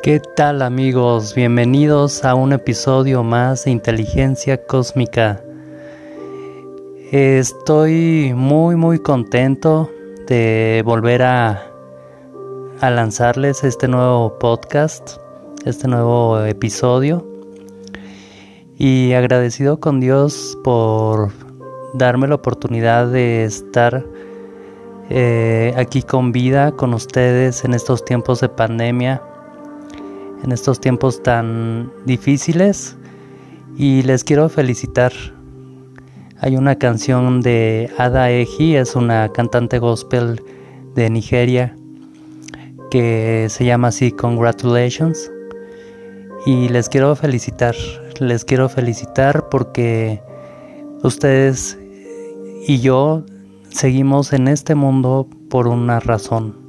¿Qué tal amigos? Bienvenidos a un episodio más de Inteligencia Cósmica. Estoy muy muy contento de volver a, lanzarles este nuevo podcast, este nuevo episodio. Y agradecido con Dios por darme la oportunidad de estar eh, aquí con vida con ustedes en estos tiempos de pandemia en estos tiempos tan difíciles. Y les quiero felicitar. Hay una canción de Ada Eji, es una cantante gospel de Nigeria que se llama así Congratulations y les quiero felicitar, les quiero felicitar porque ustedes y yo seguimos en este mundo por una razón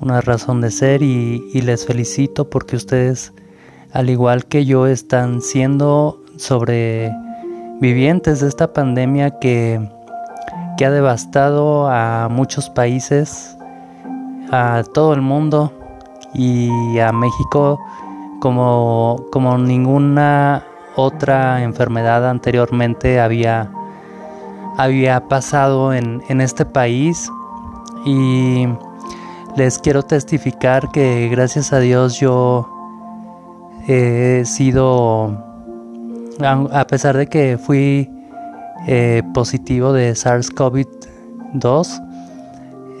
una razón de ser y, les felicito porque ustedes, al igual que yo, están siendo sobrevivientes de esta pandemia que, que ha devastado a muchos países, a todo el mundo y a México como, como ninguna otra enfermedad anteriormente había, había pasado en, en este país. Y les quiero testificar que gracias a Dios yo he sido, a pesar de que fui eh, positivo de SARS-CoV-2,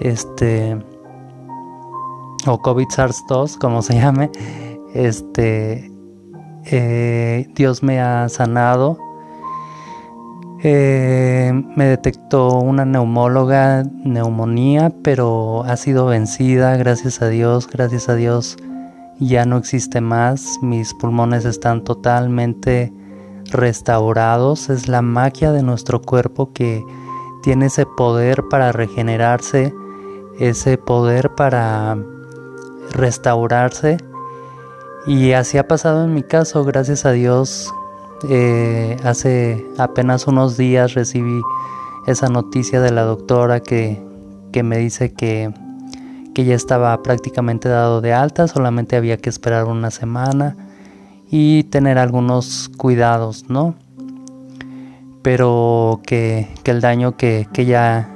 este, o COVID-SARS-2, como se llame, este, eh, Dios me ha sanado eh, me detectó una neumóloga neumonía, pero ha sido vencida, gracias a Dios, gracias a Dios ya no existe más, mis pulmones están totalmente restaurados, es la magia de nuestro cuerpo que tiene ese poder para regenerarse, ese poder para restaurarse. Y así ha pasado en mi caso, gracias a Dios eh, hace apenas unos días recibí esa noticia de la doctora que, me dice que, que ya estaba prácticamente dado de alta, solamente había que esperar una semana y tener algunos cuidados, ¿no? Pero que, el daño que, que ya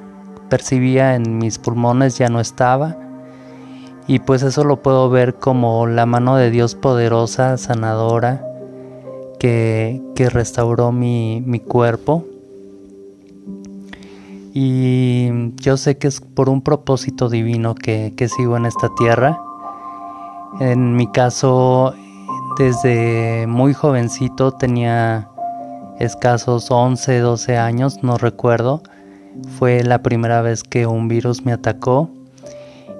percibía en mis pulmones ya no estaba. Y pues eso lo puedo ver como la mano de Dios poderosa, sanadora, que, restauró mi, cuerpo. Y yo sé que es por un propósito divino que, sigo en esta tierra. En mi caso, desde muy jovencito, tenía escasos 11, 12 años, no recuerdo. Fue la primera vez que un virus me atacó.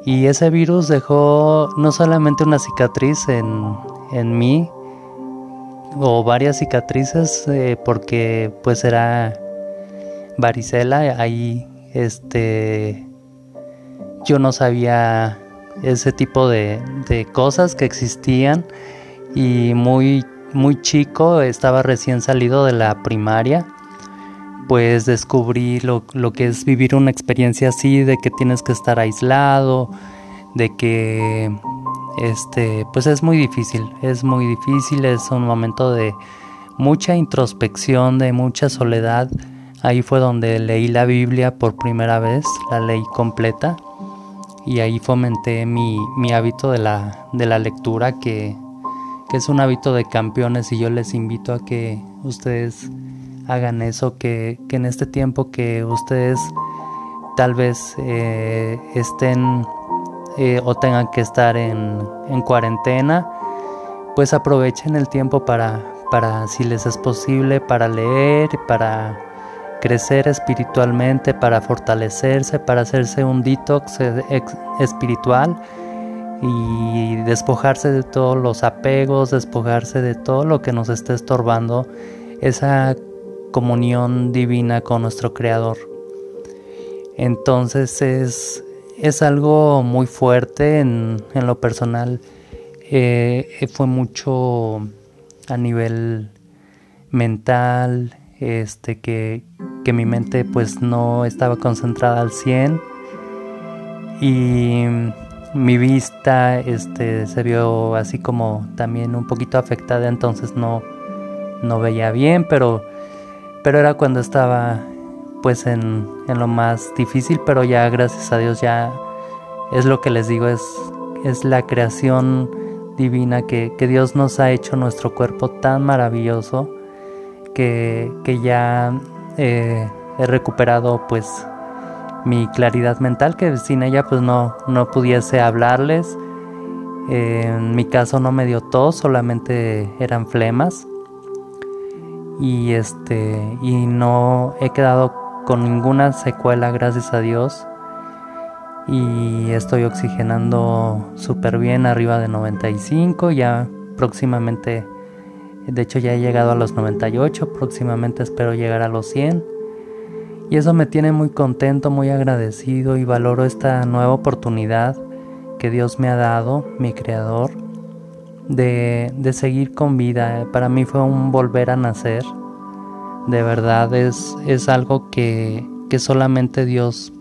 Y ese virus dejó no solamente una cicatriz en, en mí, o varias cicatrices eh, porque pues era varicela. Ahí este yo no sabía ese tipo de, cosas que existían. Y muy muy chico estaba recién salido de la primaria pues descubrí lo, lo que es vivir una experiencia así de que tienes que estar aislado de que este, pues es muy difícil, es muy difícil, es un momento de mucha introspección, de mucha soledad. Ahí fue donde leí la Biblia por primera vez, la leí completa y ahí fomenté mi, hábito de la, de la lectura que, es un hábito de campeones y yo les invito a que ustedes hagan eso, que, en este tiempo que ustedes tal vez eh, estén eh, o tengan que estar en, cuarentena, pues aprovechen el tiempo para, para, si les es posible, para leer, para crecer espiritualmente, para fortalecerse, para hacerse un detox espiritual y despojarse de todos los apegos, despojarse de todo lo que nos esté estorbando esa comunión divina con nuestro Creador. Entonces es, es algo muy fuerte en, lo personal. Eh, fue mucho a nivel mental, este, que, mi mente pues no estaba concentrada al 100 y, mi vista este, se vio así como también un poquito afectada, entonces no, no veía bien, pero, pero era cuando estaba pues en, en, lo más difícil, pero ya gracias a Dios ya es lo que les digo, es, es la creación divina que, que Dios nos ha hecho nuestro cuerpo tan maravilloso que, que ya eh, he recuperado pues mi claridad mental que sin ella pues no, no pudiese hablarles. en mi caso no me dio tos, solamente eran flemas. Y este y no he quedado con ninguna secuela gracias a Dios. Y estoy oxigenando súper bien arriba de 95, ya próximamente de hecho ya he llegado a los 98, próximamente espero llegar a los 100 y eso me tiene muy contento, muy agradecido y valoro esta nueva oportunidad que Dios me ha dado, mi creador, de, seguir con vida. Para mí fue un volver a nacer. De verdad es, es algo que, solamente Dios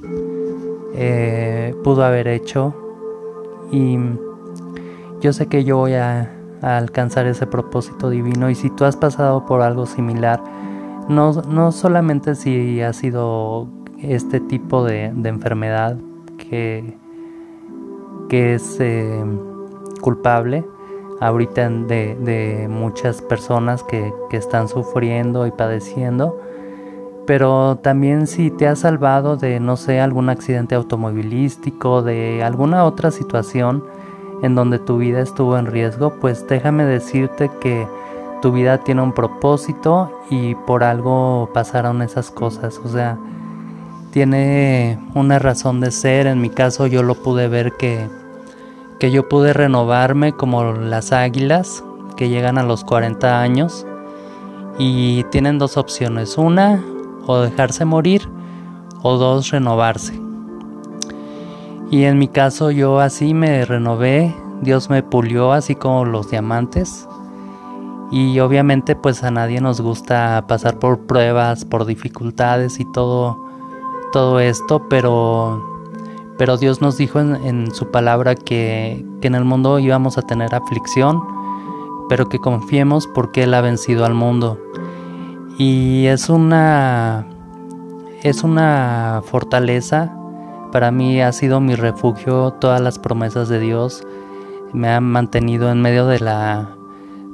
eh, pudo haber hecho. Y yo sé que yo voy a, alcanzar ese propósito divino. Y si tú has pasado por algo similar, no, no solamente si ha sido este tipo de, enfermedad que, que es eh, culpable ahorita de, muchas personas que, que, están sufriendo y padeciendo, pero también si te ha salvado de, no sé, algún accidente automovilístico, de alguna otra situación en donde tu vida estuvo en riesgo, pues déjame decirte que tu vida tiene un propósito y por algo pasaron esas cosas. O sea, tiene una razón de ser. En mi caso yo lo pude ver que, que yo pude renovarme como las águilas que llegan a los 40 años y tienen dos opciones. Una, o dejarse morir o dos, renovarse. Y en mi caso yo así me renové, Dios me pulió así como los diamantes y obviamente pues a nadie nos gusta pasar por pruebas, por dificultades y todo, todo esto, pero, pero Dios nos dijo en, su palabra que, que, en el mundo íbamos a tener aflicción, pero que confiemos porque Él ha vencido al mundo. Y es una, es una fortaleza, para mí ha sido mi refugio, todas las promesas de Dios me han mantenido en medio de la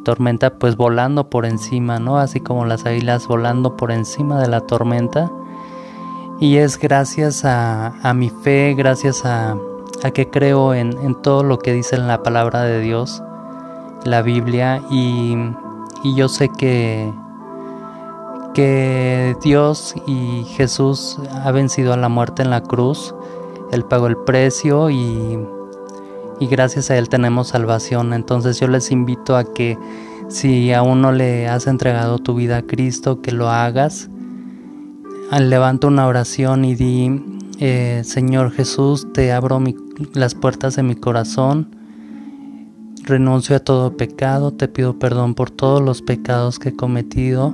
tormenta pues volando por encima, ¿no? Así como las águilas volando por encima de la tormenta. Y es gracias a, mi fe, gracias a, que creo en, todo lo que dice en la palabra de Dios, la Biblia, y, yo sé que, que Dios y Jesús ha vencido a la muerte en la cruz, Él pagó el precio y y gracias a Él tenemos salvación. Entonces yo les invito a que si aún no le has entregado tu vida a Cristo, que lo hagas. Levanta una oración y di, eh, Señor Jesús, te abro las puertas de mi corazón. Renuncio a todo pecado, te pido perdón por todos los pecados que he cometido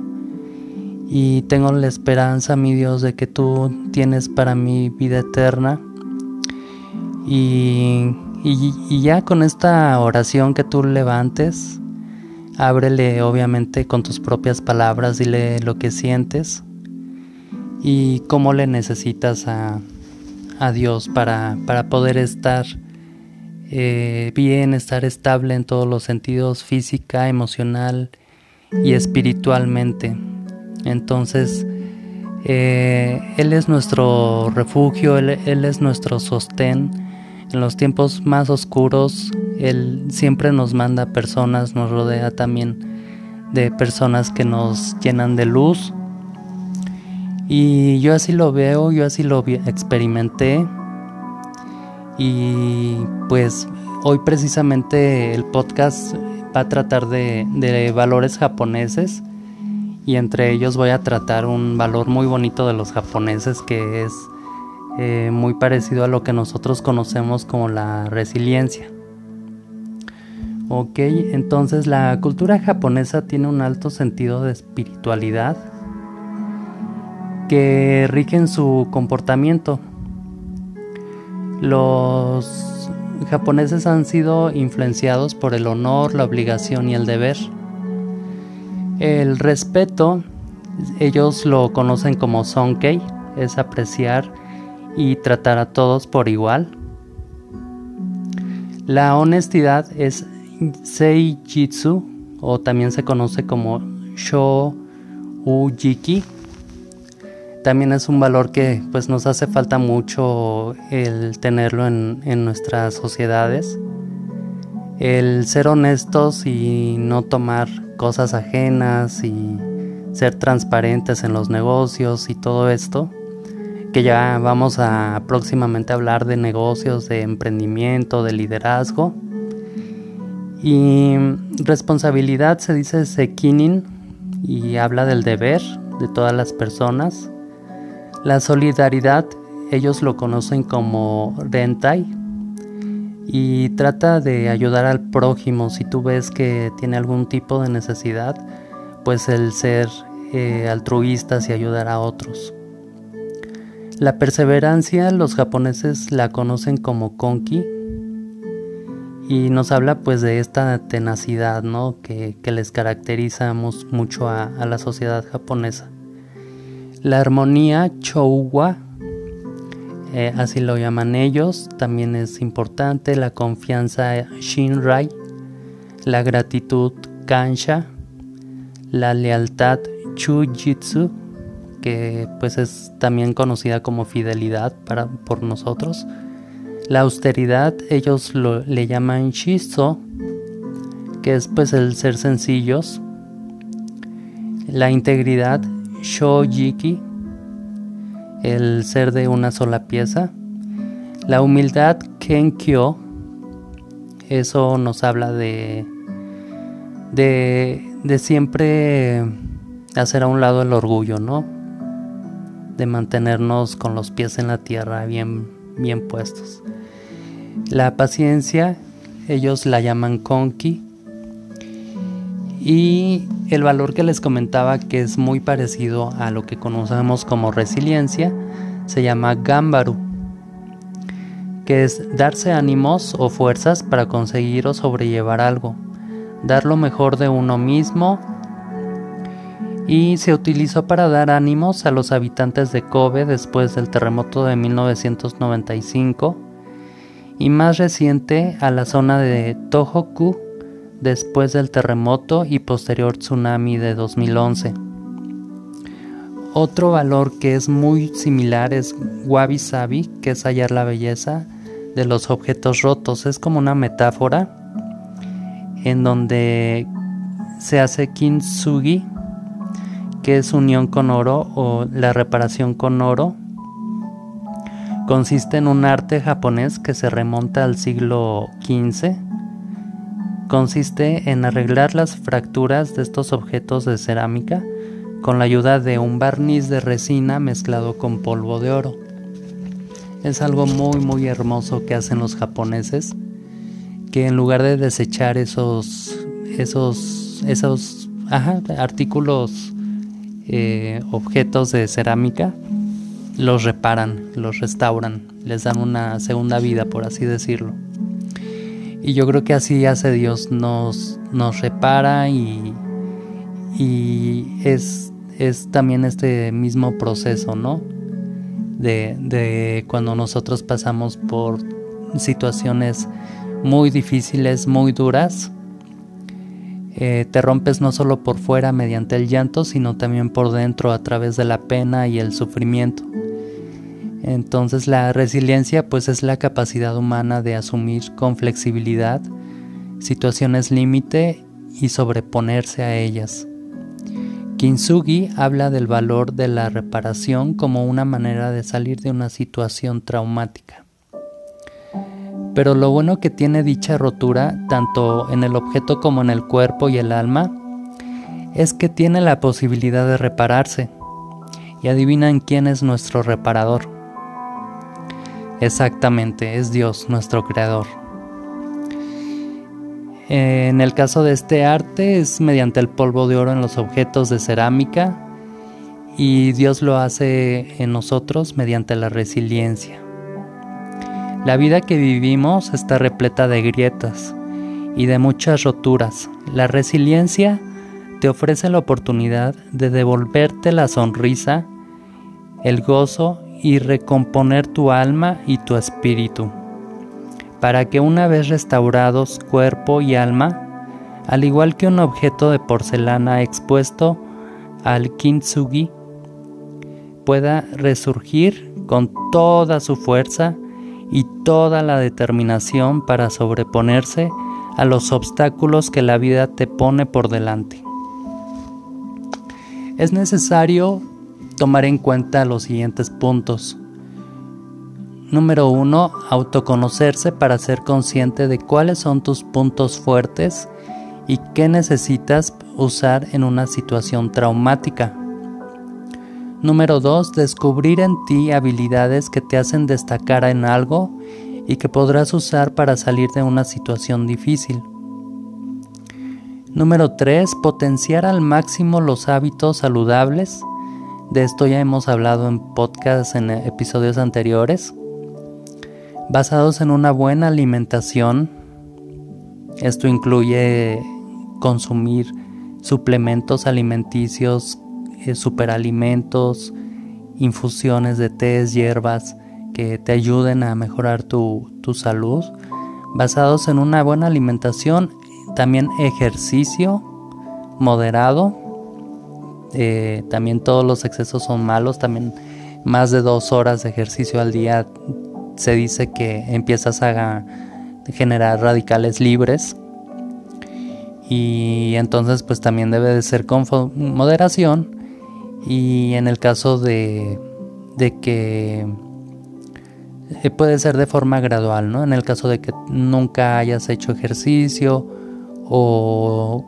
y tengo la esperanza, mi Dios, de que tú tienes para mí vida eterna. Y, ya con esta oración que tú levantes, ábrele obviamente con tus propias palabras, dile lo que sientes y cómo le necesitas a, Dios para, poder estar eh, bien, estar estable en todos los sentidos, física, emocional y espiritualmente. Entonces, eh, Él es nuestro refugio, él, él es nuestro sostén en los tiempos más oscuros, Él siempre nos manda personas, nos rodea también de personas que nos llenan de luz. Y yo así lo veo, yo así lo experimenté. Y pues hoy precisamente el podcast va a tratar de, valores japoneses y entre ellos voy a tratar un valor muy bonito de los japoneses que es eh, muy parecido a lo que nosotros conocemos como la resiliencia. Ok, entonces la cultura japonesa tiene un alto sentido de espiritualidad que rige en su comportamiento. Los, japoneses han sido influenciados por el honor, la obligación y el deber. El respeto, ellos lo conocen como sonkei, es apreciar y tratar a todos por igual. La honestidad es seijitsu o también se conoce como sho ujiki. También es un valor que pues nos hace falta mucho el tenerlo en, en nuestras sociedades. El ser honestos y no tomar cosas ajenas y ser transparentes en los negocios y todo esto que ya vamos a próximamente hablar de negocios, de emprendimiento, de liderazgo. Y responsabilidad se dice sekinin y habla del deber de todas las personas. La solidaridad ellos lo conocen como rentai y trata de ayudar al prójimo si tú ves que tiene algún tipo de necesidad, pues el ser eh, altruistas y ayudar a otros. La perseverancia los japoneses la conocen como konki y nos habla pues de esta tenacidad ¿no? que, les caracteriza mucho a, la sociedad japonesa. La armonía chouwa, eh, así lo llaman ellos, también es importante. La confianza shinrai, la gratitud kansha, la lealtad chujitsu que pues es también conocida como fidelidad para, por nosotros. La austeridad ellos lo, le llaman shiso, que es pues el ser sencillos. La integridad shojiki, el ser de una sola pieza. La humildad kenkyo, eso nos habla de, de, de siempre hacer a un lado el orgullo, ¿no? de mantenernos con los pies en la tierra bien, bien puestos. La paciencia, ellos la llaman konki. Y el valor que les comentaba, que es muy parecido a lo que conocemos como resiliencia, se llama gambaru, que es darse ánimos o fuerzas para conseguir o sobrellevar algo, dar lo mejor de uno mismo y se utilizó para dar ánimos a los habitantes de Kobe después del terremoto de 1995 y más reciente a la zona de Tohoku después del terremoto y posterior tsunami de 2011. Otro valor que es muy similar es Wabi Sabi, que es hallar la belleza de los objetos rotos. Es como una metáfora en donde se hace kintsugi, que es unión con oro o la reparación con oro. Consiste en un arte japonés que se remonta al siglo XV. Consiste en arreglar las fracturas de estos objetos de cerámica con la ayuda de un barniz de resina mezclado con polvo de oro. Es algo muy muy hermoso que hacen los japoneses, que en lugar de desechar esos esos esos artículos eh, objetos de cerámica, los reparan, los restauran, les dan una segunda vida, por así decirlo. Y yo creo que así hace Dios, nos, nos repara y, y es, es también este mismo proceso, ¿no? De, de cuando nosotros pasamos por situaciones muy difíciles, muy duras, eh, te rompes no solo por fuera mediante el llanto, sino también por dentro a través de la pena y el sufrimiento. Entonces la resiliencia pues es la capacidad humana de asumir con flexibilidad situaciones límite y sobreponerse a ellas. Kintsugi habla del valor de la reparación como una manera de salir de una situación traumática. Pero lo bueno que tiene dicha rotura, tanto en el objeto como en el cuerpo y el alma, es que tiene la posibilidad de repararse. Y adivinan quién es nuestro reparador. Exactamente, es Dios, nuestro creador. En el caso de este arte es mediante el polvo de oro en los objetos de cerámica y Dios lo hace en nosotros mediante la resiliencia. La vida que vivimos está repleta de grietas y de muchas roturas. La resiliencia te ofrece la oportunidad de devolverte la sonrisa, el gozo y recomponer tu alma y tu espíritu, para que una vez restaurados cuerpo y alma, al igual que un objeto de porcelana expuesto al kintsugi, pueda resurgir con toda su fuerza y toda la determinación para sobreponerse a los obstáculos que la vida te pone por delante. Es necesario tomar en cuenta los siguientes puntos. Número 1. Autoconocerse para ser consciente de cuáles son tus puntos fuertes y qué necesitas usar en una situación traumática. Número 2. Descubrir en ti habilidades que te hacen destacar en algo y que podrás usar para salir de una situación difícil. Número 3. Potenciar al máximo los hábitos saludables. De esto ya hemos hablado en podcasts en episodios anteriores. Basados en una buena alimentación. Esto incluye consumir suplementos alimenticios, eh, superalimentos, infusiones de tés, hierbas que te ayuden a mejorar tu, tu salud. Basados en una buena alimentación también ejercicio moderado. Eh, también todos los excesos son malos. También más de dos horas de ejercicio al día se dice que empiezas a generar radicales libres. Y entonces pues también debe de ser con moderación. Y en el caso de, de que eh, puede ser de forma gradual, ¿no? En el caso de que nunca hayas hecho ejercicio o,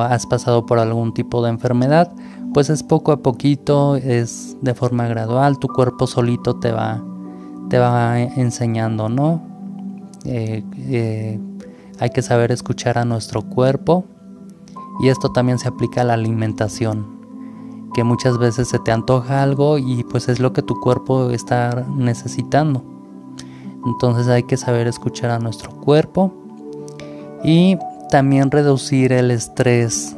has pasado por algún tipo de enfermedad, pues es poco a poquito, es de forma gradual, tu cuerpo solito te va, te va enseñando, ¿no? Eh, eh, hay que saber escuchar a nuestro cuerpo y esto también se aplica a la alimentación, que muchas veces se te antoja algo y pues es lo que tu cuerpo está necesitando. Entonces hay que saber escuchar a nuestro cuerpo y también reducir el estrés.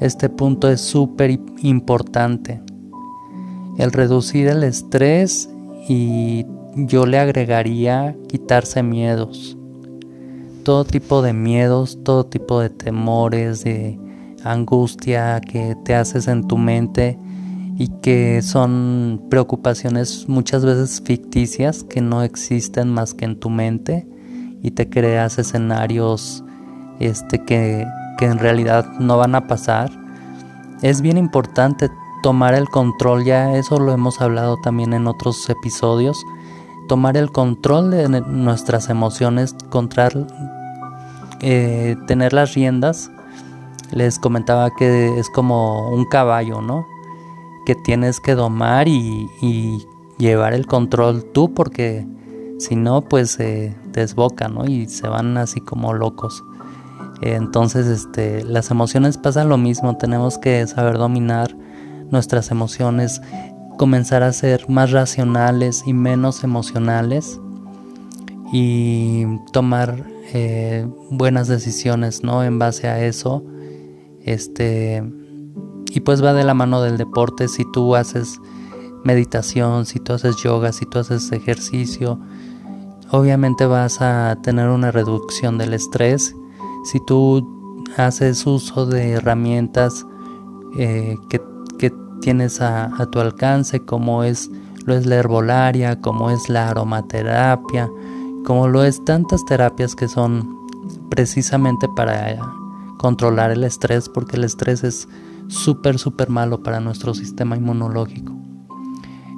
Este punto es súper importante. El reducir el estrés y yo le agregaría quitarse miedos. Todo tipo de miedos, todo tipo de temores, de angustia que te haces en tu mente y que son preocupaciones muchas veces ficticias que no existen más que en tu mente y te creas escenarios este, que, que en realidad no van a pasar. Es bien importante tomar el control, ya eso lo hemos hablado también en otros episodios, tomar el control de nuestras emociones, eh, tener las riendas. Les comentaba que es como un caballo, ¿no? Que tienes que domar y, llevar el control tú porque si no, pues se desboca, ¿no? Y se van así como locos. Entonces, este, las emociones pasan lo mismo, tenemos que saber dominar nuestras emociones, comenzar a ser más racionales y menos emocionales y tomar eh, buenas decisiones, ¿no? En base a eso, este, y pues va de la mano del deporte, si tú haces meditación, si tú haces yoga, si tú haces ejercicio, obviamente vas a tener una reducción del estrés si tú haces uso de herramientas eh, que, tienes a, tu alcance, como es lo es la herbolaria, como es la aromaterapia, como lo es tantas terapias que son precisamente para controlar el estrés, porque el estrés es súper, súper malo para nuestro sistema inmunológico.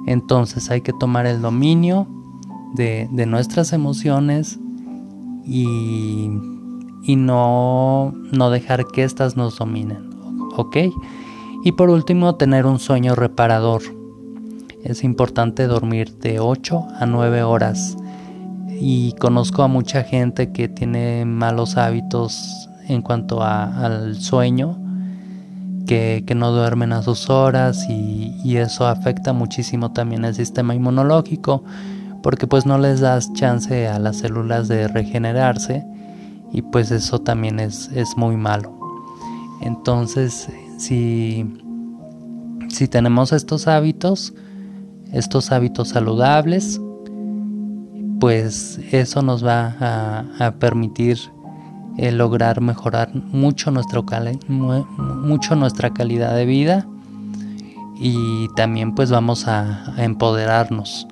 Entonces hay que tomar el dominio de, de nuestras emociones y y no, no dejar que éstas nos dominen. ¿Ok? Y por último, tener un sueño reparador. Es importante dormir de 8 a 9 horas. Y conozco a mucha gente que tiene malos hábitos en cuanto al sueño, que, no duermen a sus horas y, y eso afecta muchísimo también el sistema inmunológico porque pues no les das chance a las células de regenerarse y pues eso también es, es muy malo. Entonces, si, si tenemos estos hábitos, estos hábitos saludables, pues eso nos va a, permitir eh, lograr mejorar mucho, mucho nuestra calidad de vida y también pues vamos a, empoderarnos.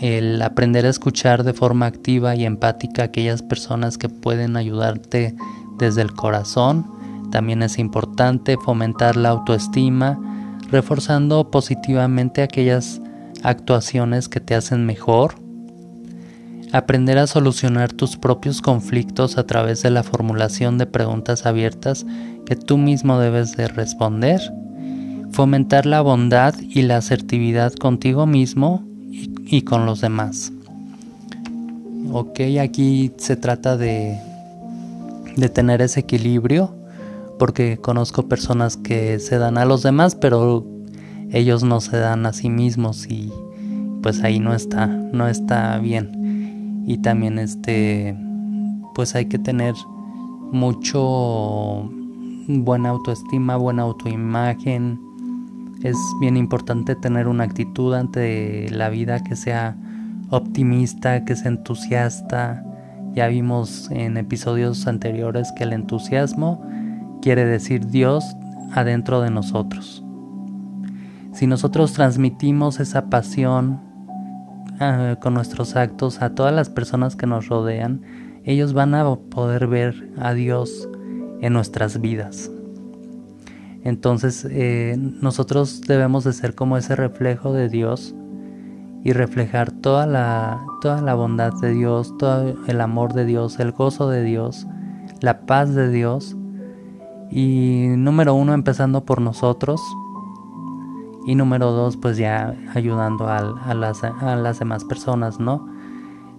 El aprender a escuchar de forma activa y empática a aquellas personas que pueden ayudarte desde el corazón. También es importante fomentar la autoestima, reforzando positivamente aquellas actuaciones que te hacen mejor. Aprender a solucionar tus propios conflictos a través de la formulación de preguntas abiertas que tú mismo debes de responder, fomentar la bondad y la asertividad contigo mismo y, con los demás. Ok, aquí se trata de, de tener ese equilibrio, porque conozco personas que se dan a los demás, pero ellos no se dan a sí mismos y pues ahí no está, no está bien y también este pues hay que tener mucho buena autoestima, buena autoimagen. Es bien importante tener una actitud ante la vida que sea optimista, que sea entusiasta. Ya vimos en episodios anteriores que el entusiasmo quiere decir Dios adentro de nosotros. Si nosotros transmitimos esa pasión, Ah, con nuestros actos a todas las personas que nos rodean, ellos van a poder ver a Dios en nuestras vidas. Entonces eh, nosotros debemos de ser como ese reflejo de Dios y reflejar toda la, toda la bondad de Dios, todo el amor de Dios, el gozo de Dios, la paz de Dios. Y número uno, empezando por nosotros, y número dos, pues ya ayudando a, las, demás personas, ¿no?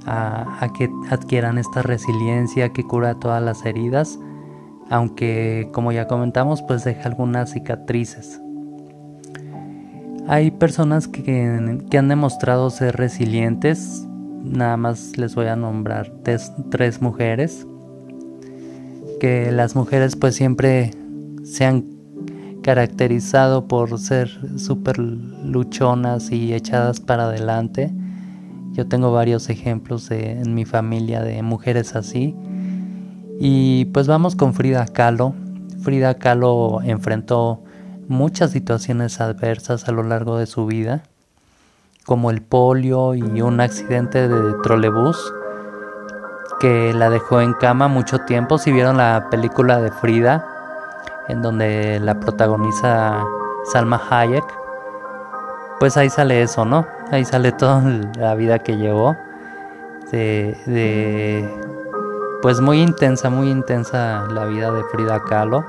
A, que adquieran esta resiliencia que cura todas las heridas, aunque como ya comentamos, pues deja algunas cicatrices. Hay personas que, han demostrado ser resilientes, nada más les voy a nombrar tres, mujeres, que las mujeres pues siempre se han caracterizado por ser súper luchonas y echadas para adelante. Yo tengo varios ejemplos en mi familia de mujeres así. Y pues vamos con Frida Kahlo. Frida Kahlo enfrentó muchas situaciones adversas a lo largo de su vida, como el polio y un accidente de trolebús que la dejó en cama mucho tiempo. Si vieron la película de Frida, en donde la protagoniza Salma Hayek, pues ahí sale eso, ¿no? Ahí sale toda la vida que llevó. De, pues muy intensa, muy intensa la vida de Frida Kahlo.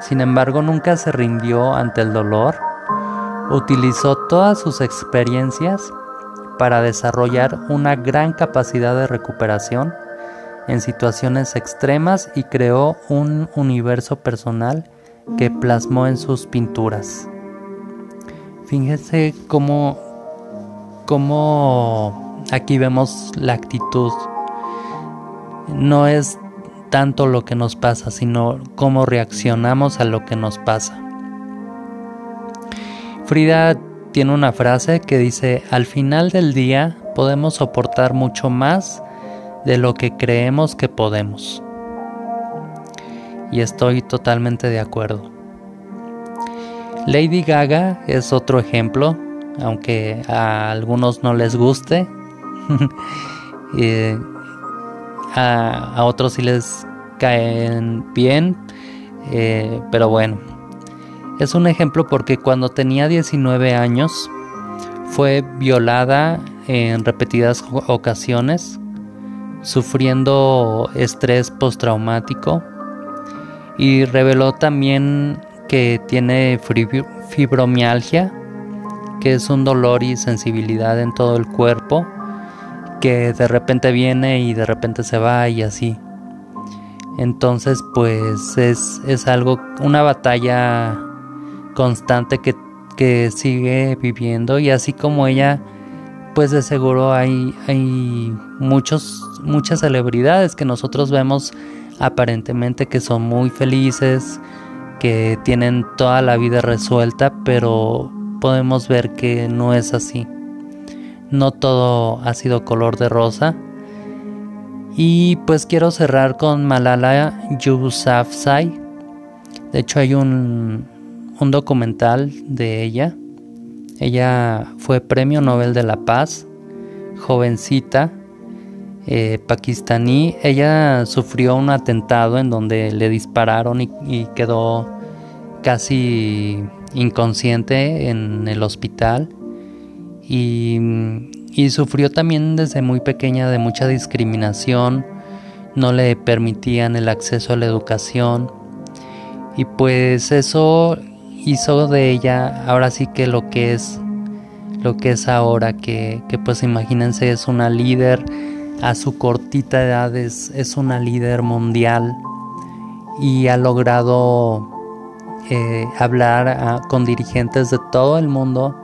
Sin embargo, nunca se rindió ante el dolor. Utilizó todas sus experiencias para desarrollar una gran capacidad de recuperación en situaciones extremas y creó un universo personal que plasmó en sus pinturas. Fíjense cómo, cómo aquí vemos la actitud. No es tanto lo que nos pasa, sino cómo reaccionamos a lo que nos pasa. Frida tiene una frase que dice, al final del día podemos soportar mucho más de lo que creemos que podemos. Y estoy totalmente de acuerdo. Lady Gaga es otro ejemplo, aunque a algunos no les guste. a, otros sí les caen bien. Eh, pero bueno, es un ejemplo porque cuando tenía 19 años fue violada en repetidas ocasiones sufriendo estrés postraumático y reveló también que tiene fibromialgia, que es un dolor y sensibilidad en todo el cuerpo, que de repente viene y de repente se va y así. Entonces pues es, es algo, una batalla constante que, que sigue viviendo y así como ella pues de seguro hay, hay muchos, muchas celebridades que nosotros vemos aparentemente que son muy felices, que tienen toda la vida resuelta, pero podemos ver que no es así. No todo ha sido color de rosa. Y pues quiero cerrar con Malala Yousafzai. De hecho hay un, un documental de ella. Ella fue Premio Nobel de la Paz, jovencita, eh, pakistaní. Ella sufrió un atentado en donde le dispararon y, quedó casi inconsciente en el hospital. Y, sufrió también desde muy pequeña de mucha discriminación. No le permitían el acceso a la educación. Y pues eso hizo de ella ahora sí que lo que es lo que es ahora que, que pues imagínense es una líder a su cortita edad es, una líder mundial y ha logrado eh, hablar con dirigentes de todo el mundo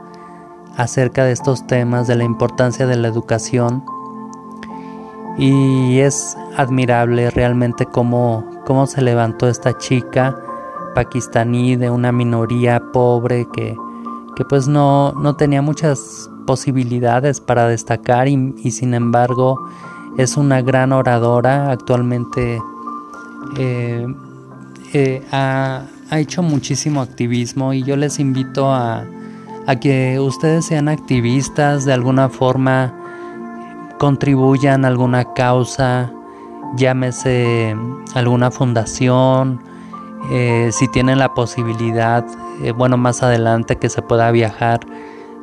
acerca de estos temas, de la importancia de la educación. Y es admirable realmente cómo, cómo se levantó esta chica pakistaní de una minoría pobre que, que pues no, no tenía muchas posibilidades para destacar y, sin embargo es una gran oradora. Actualmente eh, eh, ha, hecho muchísimo activismo y yo les invito a, a que ustedes sean activistas de alguna forma, contribuyan a alguna causa, llámese alguna fundación, eh, si tienen la posibilidad, bueno, más adelante que se pueda viajar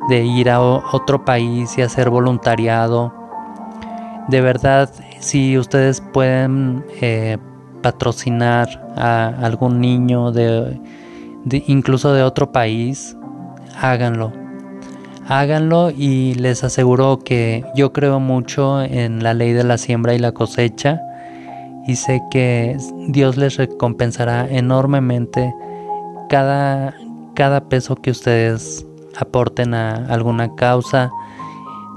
de ir a otro país y hacer voluntariado. De verdad, si ustedes pueden eh, patrocinar a algún niño de, incluso de otro país, háganlo. Háganlo y les aseguro que yo creo mucho en la ley de la siembra y la cosecha y sé que Dios les recompensará enormemente cada, cada peso que ustedes aporten a alguna causa.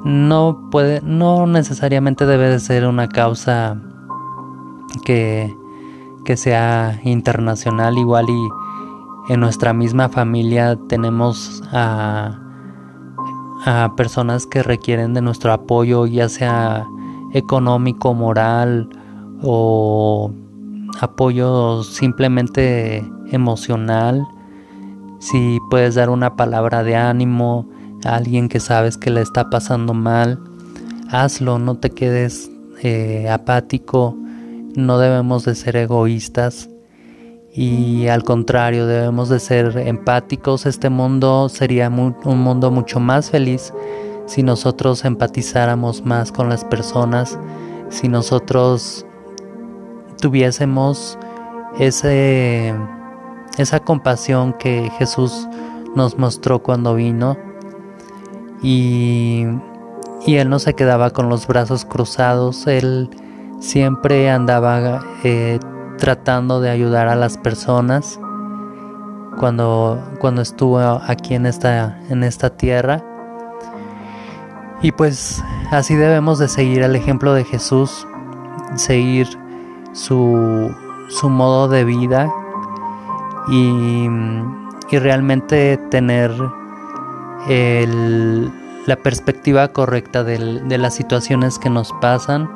No puede, no necesariamente debe de ser una causa que, que sea internacional igual y en nuestra misma familia tenemos a, a personas que requieren de nuestro apoyo, ya sea económico, moral o apoyo simplemente emocional. Si puedes dar una palabra de ánimo a alguien que sabes que le está pasando mal, hazlo, no te quedes eh, apático, no debemos de ser egoístas y al contrario debemos de ser empáticos. Este mundo sería un mundo mucho más feliz si nosotros empatizáramos más con las personas, si nosotros tuviésemos ese esa compasión que Jesús nos mostró cuando vino y, Él no se quedaba con los brazos cruzados, Él siempre andaba eh, tratando de ayudar a las personas cuando, cuando estuvo aquí en esta, en esta tierra. Y pues así debemos de seguir el ejemplo de Jesús, seguir su, su modo de vida y, realmente tener la perspectiva correcta de las situaciones que nos pasan,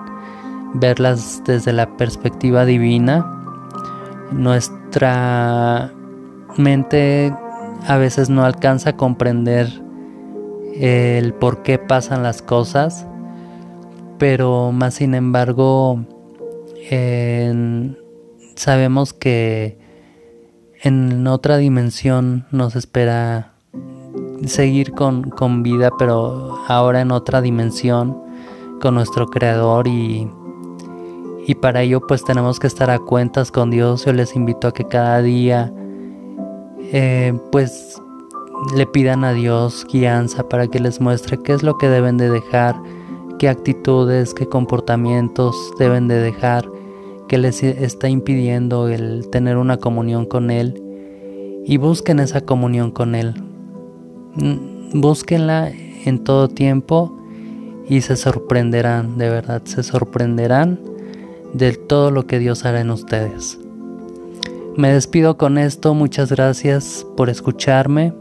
verlas desde la perspectiva divina. Nuestra mente a veces no alcanza a comprender el por qué pasan las cosas, pero más sin embargo sabemos que en otra dimensión nos espera seguir con, vida, pero ahora en otra dimensión con nuestro creador y, y para ello pues tenemos que estar a cuentas con Dios. Yo les invito a que cada día eh, pues le pidan a Dios guianza para que les muestre qué es lo que deben de dejar, qué actitudes, qué comportamientos deben de dejar que les está impidiendo el tener una comunión con Él y busquen esa comunión con Él. Mm, búsquenla en todo tiempo y se sorprenderán, de verdad, se sorprenderán de todo lo que Dios hará en ustedes. Me despido con esto, muchas gracias por escucharme.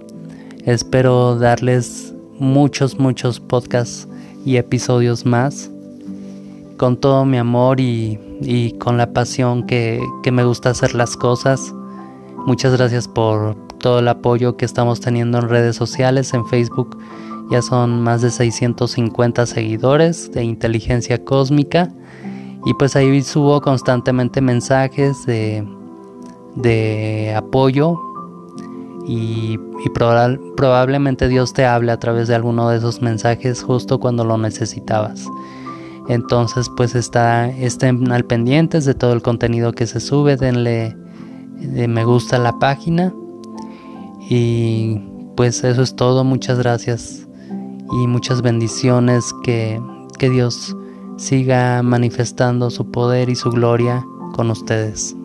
Espero darles muchos, muchos podcasts y episodios más con todo mi amor y, con la pasión que, que me gusta hacer las cosas. Muchas gracias por todo el apoyo que estamos teniendo en redes sociales, en Facebook. Ya son más de 650 seguidores de inteligencia cósmica. Y pues ahí subo constantemente mensajes de, de apoyo y, probablemente Dios te hable a través de alguno de esos mensajes justo cuando lo necesitabas. Entonces pues está, estén al pendientes de todo el contenido que se sube, denle de me gusta a la página y pues eso es todo, muchas gracias y muchas bendiciones que, que Dios siga manifestando su poder y su gloria con ustedes.